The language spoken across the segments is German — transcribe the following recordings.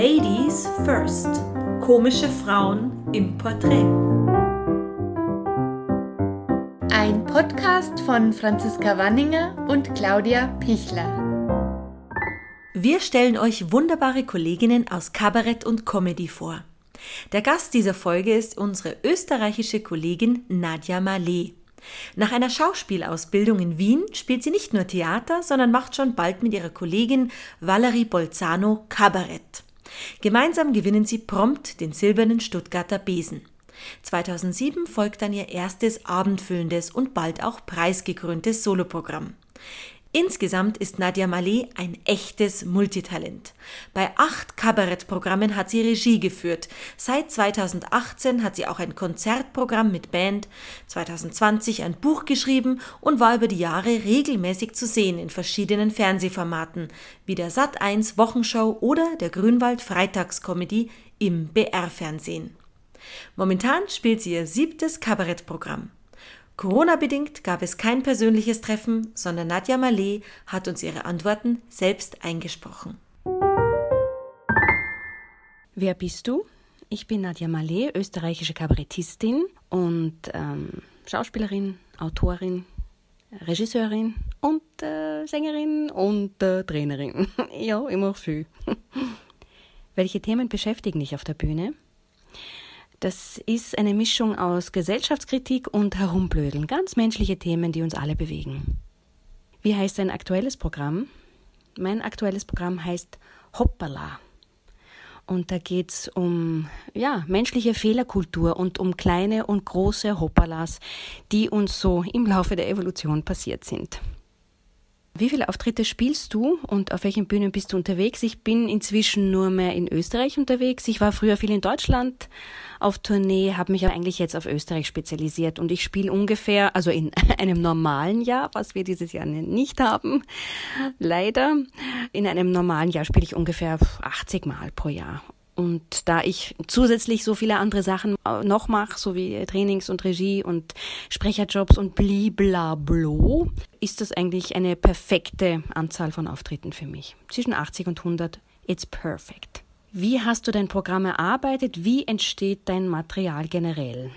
Ladies First. Komische Frauen im Porträt. Ein Podcast von Franziska Wanninger und Claudia Pichler. Wir stellen euch wunderbare Kolleginnen aus Kabarett und Comedy vor. Der Gast dieser Folge ist unsere österreichische Kollegin Nadja Malé. Nach einer Schauspielausbildung in Wien spielt sie nicht nur Theater, sondern macht schon bald mit ihrer Kollegin Valerie Bolzano Kabarett. Gemeinsam gewinnen sie prompt den silbernen Stuttgarter Besen. 2007 folgt dann ihr erstes abendfüllendes und bald auch preisgekröntes Soloprogramm. Insgesamt ist Nadia Malé ein echtes Multitalent. Bei acht Kabarettprogrammen hat sie Regie geführt. Seit 2018 hat sie auch ein Konzertprogramm mit Band, 2020 ein Buch geschrieben und war über die Jahre regelmäßig zu sehen in verschiedenen Fernsehformaten, wie der Sat1 Wochenshow oder der Grünwald Freitagskomödie im BR-Fernsehen. Momentan spielt sie ihr siebtes Kabarettprogramm. Corona-bedingt gab es kein persönliches Treffen, sondern Nadja Malé hat uns ihre Antworten selbst eingesprochen. Wer bist du? Ich bin Nadja Malé, österreichische Kabarettistin und ähm, Schauspielerin, Autorin, Regisseurin und äh, Sängerin und äh, Trainerin. ja, immer viel. Welche Themen beschäftigen dich auf der Bühne? Das ist eine Mischung aus Gesellschaftskritik und Herumblödeln, ganz menschliche Themen, die uns alle bewegen. Wie heißt dein aktuelles Programm? Mein aktuelles Programm heißt Hoppala. Und da geht es um ja, menschliche Fehlerkultur und um kleine und große Hoppalas, die uns so im Laufe der Evolution passiert sind. Wie viele Auftritte spielst du und auf welchen Bühnen bist du unterwegs? Ich bin inzwischen nur mehr in Österreich unterwegs. Ich war früher viel in Deutschland auf Tournee, habe mich aber eigentlich jetzt auf Österreich spezialisiert und ich spiele ungefähr, also in einem normalen Jahr, was wir dieses Jahr nicht haben, leider, in einem normalen Jahr spiele ich ungefähr 80 Mal pro Jahr. Und da ich zusätzlich so viele andere Sachen äh, noch mache, so wie Trainings und Regie und Sprecherjobs und bliblablo, ist das eigentlich eine perfekte Anzahl von Auftritten für mich. Zwischen 80 und 100, it's perfect. Wie hast du dein Programm erarbeitet? Wie entsteht dein Material generell?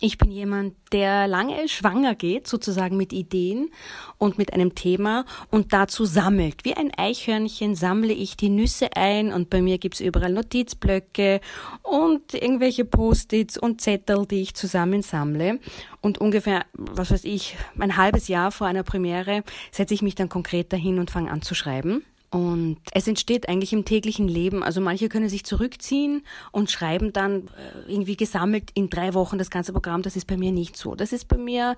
Ich bin jemand, der lange schwanger geht, sozusagen mit Ideen und mit einem Thema und dazu sammelt. Wie ein Eichhörnchen sammle ich die Nüsse ein und bei mir gibt's überall Notizblöcke und irgendwelche Post-its und Zettel, die ich zusammensammle. Und ungefähr, was weiß ich, ein halbes Jahr vor einer Premiere setze ich mich dann konkret dahin und fange an zu schreiben. Und es entsteht eigentlich im täglichen Leben. Also manche können sich zurückziehen und schreiben dann äh, irgendwie gesammelt in drei Wochen das ganze Programm. Das ist bei mir nicht so. Das ist bei mir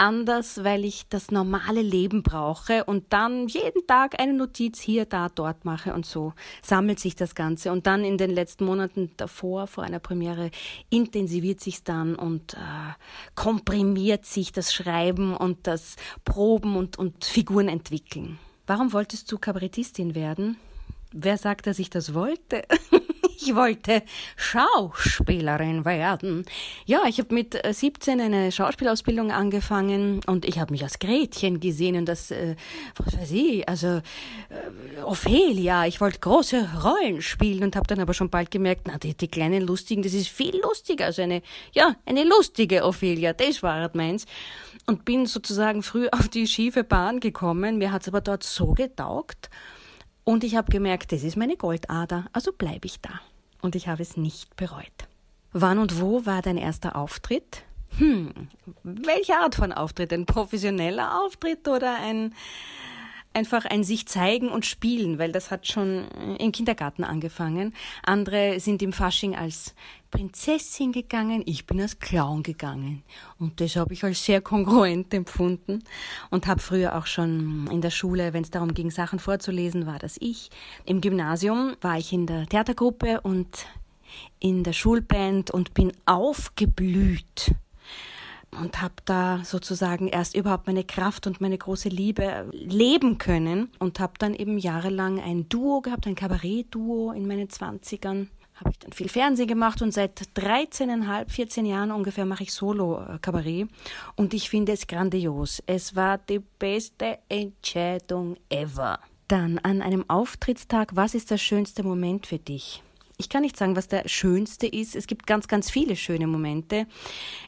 anders, weil ich das normale Leben brauche und dann jeden Tag eine Notiz hier, da, dort mache und so sammelt sich das Ganze. Und dann in den letzten Monaten davor, vor einer Premiere, intensiviert sich dann und äh, komprimiert sich das Schreiben und das Proben und, und Figuren entwickeln. Warum wolltest du Kabarettistin werden? Wer sagt, dass ich das wollte? ich wollte Schauspielerin werden. Ja, ich habe mit 17 äh, eine Schauspielausbildung angefangen und ich habe mich als Gretchen gesehen und das, äh, was weiß ich, also äh, Ophelia. Ich wollte große Rollen spielen und habe dann aber schon bald gemerkt, na, die, die kleinen Lustigen, das ist viel lustiger. Also eine, ja, eine lustige Ophelia, das war halt meins und bin sozusagen früh auf die schiefe Bahn gekommen. Mir hat es aber dort so getaugt. Und ich habe gemerkt, das ist meine Goldader, also bleibe ich da. Und ich habe es nicht bereut. Wann und wo war dein erster Auftritt? Hm, welche Art von Auftritt? Ein professioneller Auftritt oder ein einfach ein sich zeigen und spielen, weil das hat schon im Kindergarten angefangen. Andere sind im Fasching als Prinzessin gegangen, ich bin als Clown gegangen. Und das habe ich als sehr kongruent empfunden und habe früher auch schon in der Schule, wenn es darum ging, Sachen vorzulesen, war das ich. Im Gymnasium war ich in der Theatergruppe und in der Schulband und bin aufgeblüht und habe da sozusagen erst überhaupt meine Kraft und meine große Liebe leben können und habe dann eben jahrelang ein Duo gehabt, ein Kabarett-Duo in meinen Zwanzigern. Habe ich dann viel Fernsehen gemacht und seit 13,5, 14 Jahren ungefähr mache ich Solo-Kabarett und ich finde es grandios. Es war die beste Entscheidung ever. Dann an einem Auftrittstag, was ist der schönste Moment für dich? Ich kann nicht sagen, was der schönste ist. Es gibt ganz, ganz viele schöne Momente.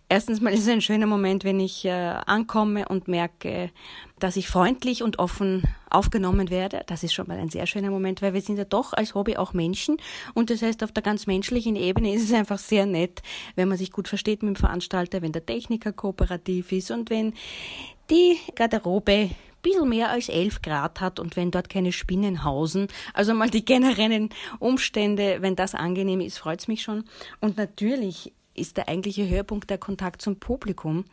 Erstens mal ist es ein schöner Moment, wenn ich äh, ankomme und merke, dass ich freundlich und offen aufgenommen werde. Das ist schon mal ein sehr schöner Moment, weil wir sind ja doch als Hobby auch Menschen. Und das heißt, auf der ganz menschlichen Ebene ist es einfach sehr nett, wenn man sich gut versteht mit dem Veranstalter, wenn der Techniker kooperativ ist und wenn die Garderobe bisschen mehr als 11 Grad hat und wenn dort keine Spinnen hausen, also mal die generellen Umstände, wenn das angenehm ist, freut's mich schon. Und natürlich ist der eigentliche Höhepunkt der Kontakt zum Publikum.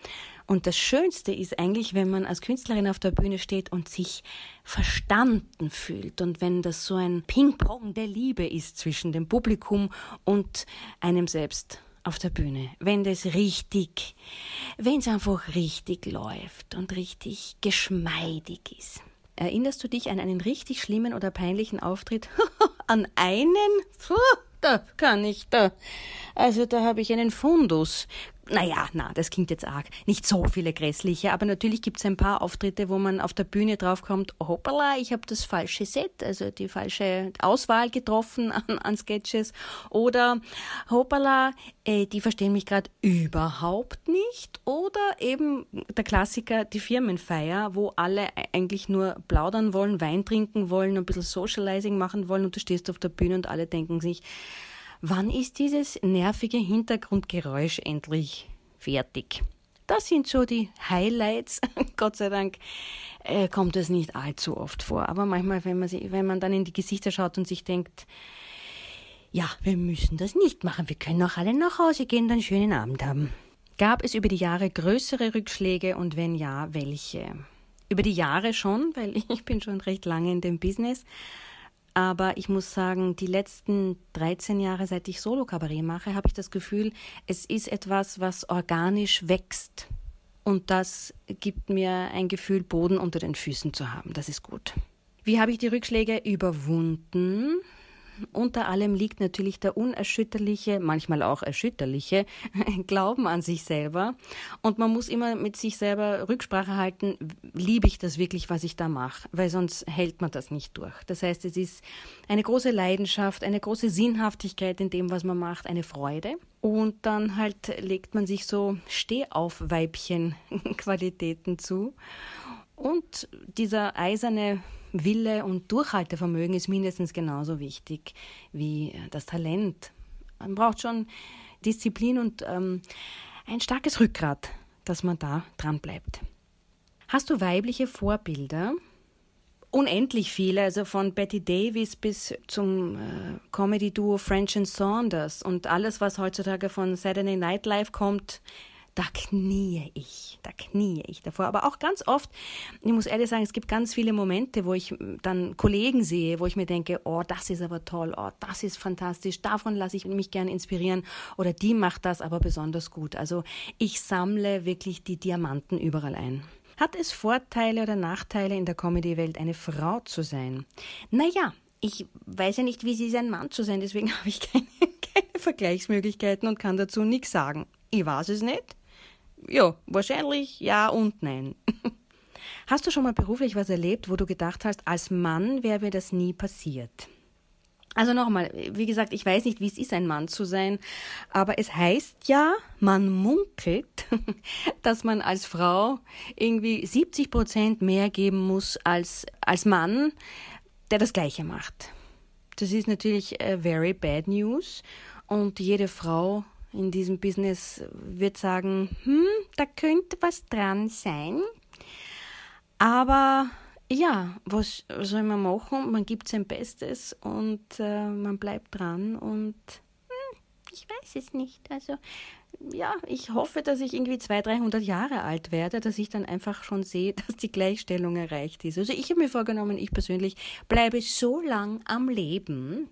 Und das Schönste ist eigentlich, wenn man als Künstlerin auf der Bühne steht und sich verstanden fühlt und wenn das so ein Ping-Pong der Liebe ist zwischen dem Publikum und einem selbst auf der Bühne, wenn das richtig, wenn es einfach richtig läuft und richtig geschmeidig ist. Erinnerst du dich an einen richtig schlimmen oder peinlichen Auftritt? an einen? Puh, da kann ich da. Also da habe ich einen Fundus naja, na, das klingt jetzt arg. Nicht so viele grässliche, aber natürlich gibt es ein paar Auftritte, wo man auf der Bühne draufkommt, hoppala, ich habe das falsche Set, also die falsche Auswahl getroffen an, an Sketches. Oder hoppala, äh, die verstehen mich gerade überhaupt nicht. Oder eben der Klassiker, die Firmenfeier, wo alle eigentlich nur plaudern wollen, Wein trinken wollen, ein bisschen Socializing machen wollen und du stehst auf der Bühne und alle denken sich, Wann ist dieses nervige Hintergrundgeräusch endlich fertig? Das sind so die Highlights. Gott sei Dank äh, kommt das nicht allzu oft vor. Aber manchmal, wenn man, sich, wenn man dann in die Gesichter schaut und sich denkt, ja, wir müssen das nicht machen. Wir können auch alle nach Hause gehen und einen schönen Abend haben. Gab es über die Jahre größere Rückschläge und wenn ja, welche? Über die Jahre schon, weil ich bin schon recht lange in dem Business. Aber ich muss sagen, die letzten 13 Jahre, seit ich Solo-Kabarett mache, habe ich das Gefühl, es ist etwas, was organisch wächst. Und das gibt mir ein Gefühl, Boden unter den Füßen zu haben. Das ist gut. Wie habe ich die Rückschläge überwunden? Unter allem liegt natürlich der unerschütterliche, manchmal auch erschütterliche Glauben an sich selber. Und man muss immer mit sich selber Rücksprache halten, liebe ich das wirklich, was ich da mache, weil sonst hält man das nicht durch. Das heißt, es ist eine große Leidenschaft, eine große Sinnhaftigkeit in dem, was man macht, eine Freude. Und dann halt legt man sich so Stehauf-Weibchen-Qualitäten zu. Und dieser eiserne Wille und Durchhaltevermögen ist mindestens genauso wichtig wie das Talent. Man braucht schon Disziplin und ähm, ein starkes Rückgrat, dass man da dran bleibt. Hast du weibliche Vorbilder? Unendlich viele, also von Betty Davis bis zum äh, Comedy-Duo French and Saunders und alles, was heutzutage von Saturday Night Live kommt, da kniee ich, da kniee ich davor. Aber auch ganz oft, ich muss ehrlich sagen, es gibt ganz viele Momente, wo ich dann Kollegen sehe, wo ich mir denke, oh, das ist aber toll, oh, das ist fantastisch, davon lasse ich mich gern inspirieren oder die macht das aber besonders gut. Also ich sammle wirklich die Diamanten überall ein. Hat es Vorteile oder Nachteile in der Comedy-Welt, eine Frau zu sein? Naja, ich weiß ja nicht, wie es ist, ein Mann zu sein, deswegen habe ich keine, keine Vergleichsmöglichkeiten und kann dazu nichts sagen. Ich weiß es nicht. Ja, wahrscheinlich ja und nein. Hast du schon mal beruflich was erlebt, wo du gedacht hast, als Mann wäre mir das nie passiert? Also nochmal, wie gesagt, ich weiß nicht, wie es ist, ein Mann zu sein, aber es heißt ja, man munkelt, dass man als Frau irgendwie 70 Prozent mehr geben muss als, als Mann, der das Gleiche macht. Das ist natürlich äh, very bad news und jede Frau in diesem Business wird sagen, hm, da könnte was dran sein. Aber ja, was soll man machen? Man gibt sein Bestes und äh, man bleibt dran und hm, ich weiß es nicht. Also ja, ich hoffe, dass ich irgendwie 200, 300 Jahre alt werde, dass ich dann einfach schon sehe, dass die Gleichstellung erreicht ist. Also ich habe mir vorgenommen, ich persönlich bleibe so lang am Leben,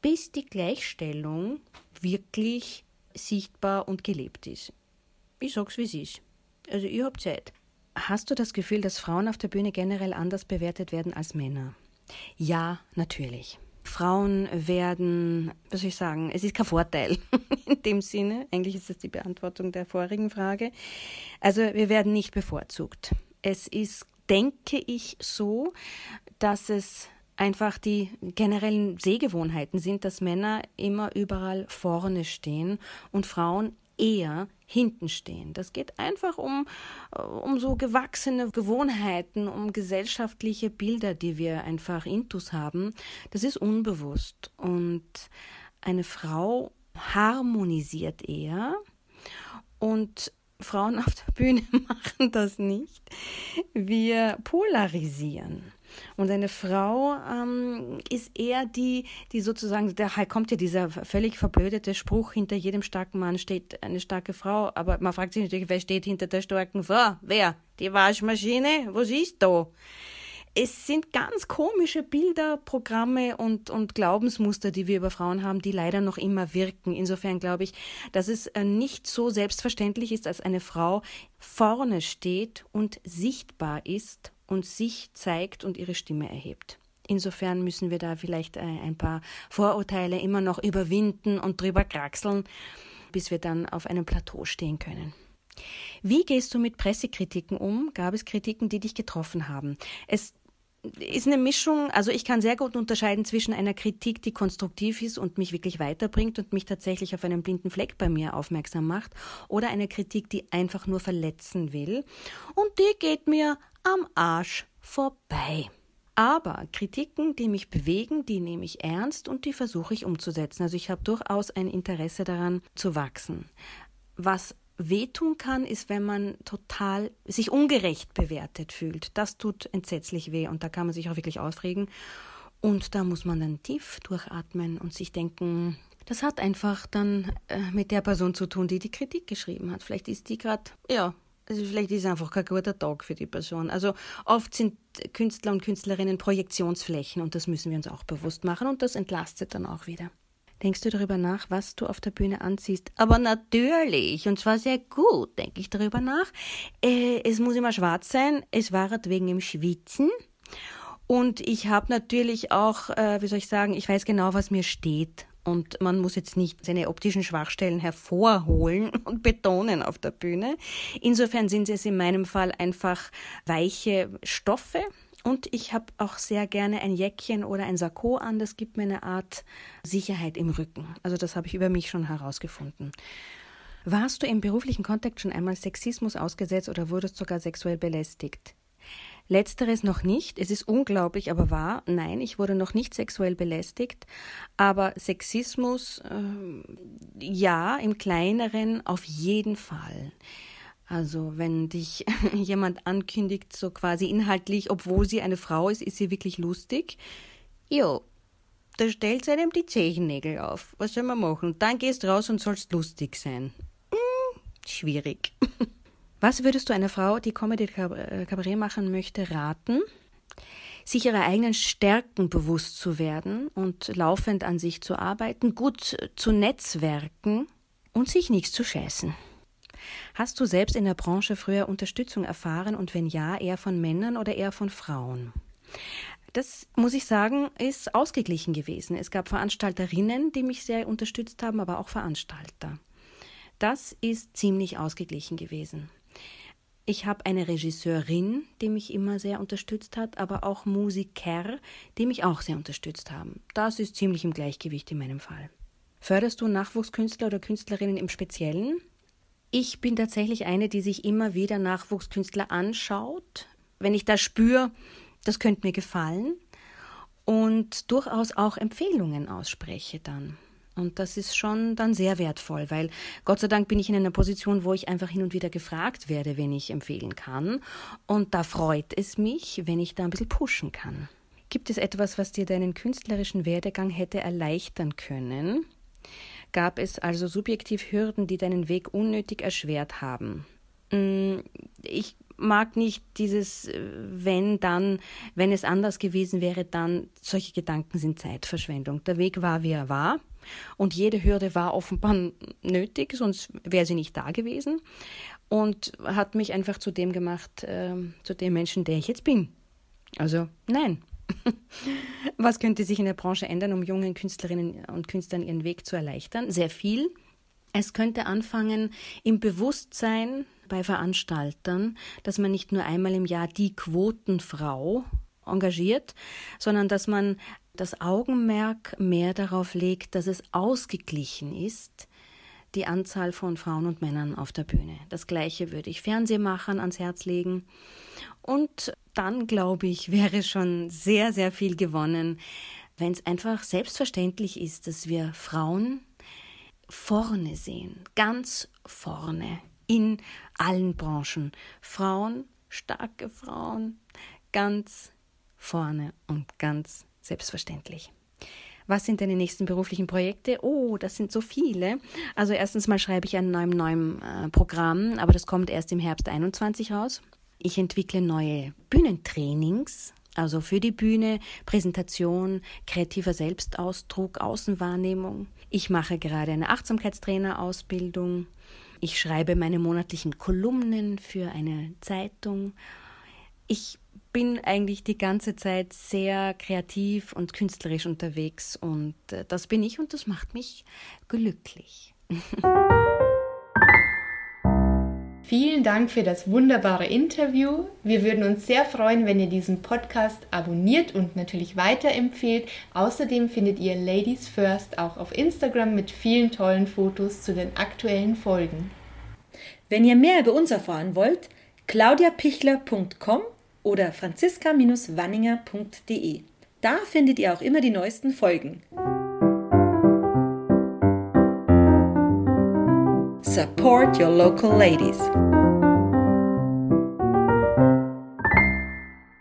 bis die Gleichstellung wirklich sichtbar und gelebt ist. Ich sag's, wie es ist. Also, ich hab Zeit. Hast du das Gefühl, dass Frauen auf der Bühne generell anders bewertet werden als Männer? Ja, natürlich. Frauen werden, was soll ich sagen, es ist kein Vorteil in dem Sinne. Eigentlich ist das die Beantwortung der vorigen Frage. Also wir werden nicht bevorzugt. Es ist, denke ich, so, dass es einfach die generellen Sehgewohnheiten sind, dass Männer immer überall vorne stehen und Frauen eher hinten stehen. Das geht einfach um, um so gewachsene Gewohnheiten, um gesellschaftliche Bilder, die wir einfach intus haben. Das ist unbewusst. Und eine Frau harmonisiert eher und Frauen auf der Bühne machen das nicht. Wir polarisieren. Und eine Frau ähm, ist eher die, die sozusagen, da kommt ja dieser völlig verblödete Spruch, hinter jedem starken Mann steht eine starke Frau. Aber man fragt sich natürlich, wer steht hinter der starken Frau? Wer? Die Waschmaschine? Was ist da? es sind ganz komische Bilder, Programme und, und Glaubensmuster, die wir über Frauen haben, die leider noch immer wirken. Insofern glaube ich, dass es äh, nicht so selbstverständlich ist, als eine Frau vorne steht und sichtbar ist und sich zeigt und ihre Stimme erhebt. Insofern müssen wir da vielleicht äh, ein paar Vorurteile immer noch überwinden und drüber kraxeln, bis wir dann auf einem Plateau stehen können. Wie gehst du mit Pressekritiken um? Gab es Kritiken, die dich getroffen haben? Es ist eine Mischung, also ich kann sehr gut unterscheiden zwischen einer Kritik, die konstruktiv ist und mich wirklich weiterbringt und mich tatsächlich auf einen blinden Fleck bei mir aufmerksam macht, oder einer Kritik, die einfach nur verletzen will. Und die geht mir am Arsch vorbei. Aber Kritiken, die mich bewegen, die nehme ich ernst und die versuche ich umzusetzen. Also ich habe durchaus ein Interesse daran zu wachsen. Was wehtun kann, ist, wenn man total sich ungerecht bewertet fühlt. Das tut entsetzlich weh und da kann man sich auch wirklich aufregen. Und da muss man dann tief durchatmen und sich denken, das hat einfach dann äh, mit der Person zu tun, die die Kritik geschrieben hat. Vielleicht ist die gerade, ja, also vielleicht ist es einfach kein guter Tag für die Person. Also oft sind Künstler und Künstlerinnen Projektionsflächen und das müssen wir uns auch bewusst machen und das entlastet dann auch wieder. Denkst du darüber nach, was du auf der Bühne anziehst? Aber natürlich, und zwar sehr gut, denke ich darüber nach. Äh, es muss immer schwarz sein, es war wegen dem Schwitzen. Und ich habe natürlich auch, äh, wie soll ich sagen, ich weiß genau, was mir steht. Und man muss jetzt nicht seine optischen Schwachstellen hervorholen und betonen auf der Bühne. Insofern sind es in meinem Fall einfach weiche Stoffe, und ich habe auch sehr gerne ein Jäckchen oder ein Sakko an. Das gibt mir eine Art Sicherheit im Rücken. Also das habe ich über mich schon herausgefunden. Warst du im beruflichen Kontext schon einmal Sexismus ausgesetzt oder wurdest sogar sexuell belästigt? Letzteres noch nicht. Es ist unglaublich, aber wahr. Nein, ich wurde noch nicht sexuell belästigt. Aber Sexismus, äh, ja, im kleineren auf jeden Fall. Also wenn dich jemand ankündigt, so quasi inhaltlich, obwohl sie eine Frau ist, ist sie wirklich lustig. Jo, da stellt einem die Zehennägel auf. Was soll man machen? Dann gehst raus und sollst lustig sein. Hm, schwierig. Was würdest du einer Frau, die Comedy-Kabarett äh, machen möchte, raten? Sich ihrer eigenen Stärken bewusst zu werden und laufend an sich zu arbeiten, gut zu netzwerken und sich nichts zu scheißen. Hast du selbst in der Branche früher Unterstützung erfahren und wenn ja, eher von Männern oder eher von Frauen? Das muss ich sagen, ist ausgeglichen gewesen. Es gab Veranstalterinnen, die mich sehr unterstützt haben, aber auch Veranstalter. Das ist ziemlich ausgeglichen gewesen. Ich habe eine Regisseurin, die mich immer sehr unterstützt hat, aber auch Musiker, die mich auch sehr unterstützt haben. Das ist ziemlich im Gleichgewicht in meinem Fall. Förderst du Nachwuchskünstler oder Künstlerinnen im Speziellen? Ich bin tatsächlich eine, die sich immer wieder Nachwuchskünstler anschaut, wenn ich da spüre, das könnte mir gefallen und durchaus auch Empfehlungen ausspreche dann. Und das ist schon dann sehr wertvoll, weil Gott sei Dank bin ich in einer Position, wo ich einfach hin und wieder gefragt werde, wenn ich empfehlen kann. Und da freut es mich, wenn ich da ein bisschen pushen kann. Gibt es etwas, was dir deinen künstlerischen Werdegang hätte erleichtern können? Gab es also subjektiv Hürden, die deinen Weg unnötig erschwert haben? Mm, ich mag nicht dieses äh, wenn dann, wenn es anders gewesen wäre, dann solche Gedanken sind Zeitverschwendung. Der Weg war, wie er war. Und jede Hürde war offenbar nötig, sonst wäre sie nicht da gewesen. Und hat mich einfach zu dem gemacht, äh, zu dem Menschen, der ich jetzt bin. Also nein, Was könnte sich in der Branche ändern, um jungen Künstlerinnen und Künstlern ihren Weg zu erleichtern? Sehr viel. Es könnte anfangen im Bewusstsein bei Veranstaltern, dass man nicht nur einmal im Jahr die Quotenfrau engagiert, sondern dass man das Augenmerk mehr darauf legt, dass es ausgeglichen ist, die Anzahl von Frauen und Männern auf der Bühne. Das gleiche würde ich Fernsehmachern ans Herz legen. Und dann, glaube ich, wäre schon sehr, sehr viel gewonnen, wenn es einfach selbstverständlich ist, dass wir Frauen vorne sehen, ganz vorne in allen Branchen. Frauen, starke Frauen, ganz vorne und ganz selbstverständlich. Was sind deine nächsten beruflichen Projekte? Oh, das sind so viele. Also erstens mal schreibe ich ein neuem neuem äh, Programm, aber das kommt erst im Herbst 21 raus. Ich entwickle neue Bühnentrainings, also für die Bühne, Präsentation, kreativer Selbstausdruck, Außenwahrnehmung. Ich mache gerade eine Achtsamkeitstrainerausbildung. Ich schreibe meine monatlichen Kolumnen für eine Zeitung. Ich bin eigentlich die ganze Zeit sehr kreativ und künstlerisch unterwegs und äh, das bin ich und das macht mich glücklich. Vielen Dank für das wunderbare Interview. Wir würden uns sehr freuen, wenn ihr diesen Podcast abonniert und natürlich weiterempfehlt. Außerdem findet ihr Ladies First auch auf Instagram mit vielen tollen Fotos zu den aktuellen Folgen. Wenn ihr mehr über uns erfahren wollt, claudiapichler.com oder franziska-wanninger.de. Da findet ihr auch immer die neuesten Folgen. Support your local ladies.